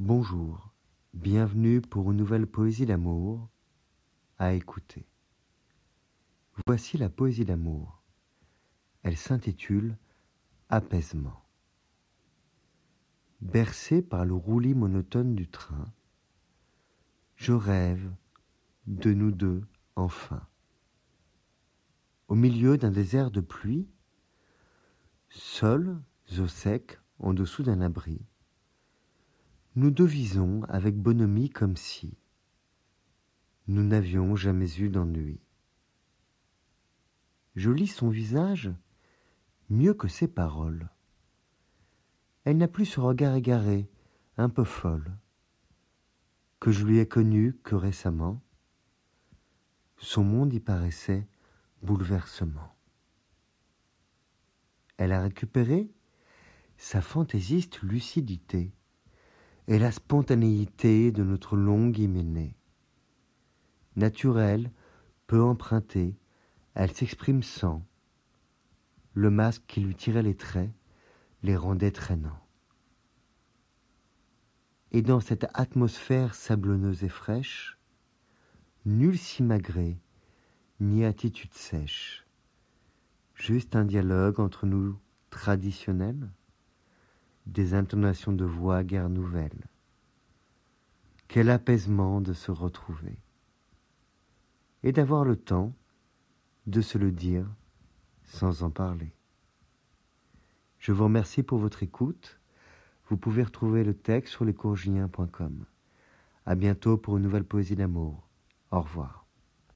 Bonjour, bienvenue pour une nouvelle poésie d'amour à écouter. Voici la poésie d'amour. Elle s'intitule Apaisement. Bercé par le roulis monotone du train, je rêve de nous deux enfin. Au milieu d'un désert de pluie, seuls au sec en dessous d'un abri, nous devisons avec bonhomie comme si nous n'avions jamais eu d'ennui. Je lis son visage mieux que ses paroles. Elle n'a plus ce regard égaré, un peu folle, que je lui ai connu que récemment. Son monde y paraissait bouleversement. Elle a récupéré sa fantaisiste lucidité et la spontanéité de notre longue hyménée. Naturelle, peu empruntée, elle s'exprime sans. Le masque qui lui tirait les traits les rendait traînants. Et dans cette atmosphère sablonneuse et fraîche, nul simagrée, ni attitude sèche, juste un dialogue entre nous traditionnel, des intonations de voix guère nouvelles. Quel apaisement de se retrouver et d'avoir le temps de se le dire sans en parler. Je vous remercie pour votre écoute. Vous pouvez retrouver le texte sur lescourgiens.com. À bientôt pour une nouvelle poésie d'amour. Au revoir.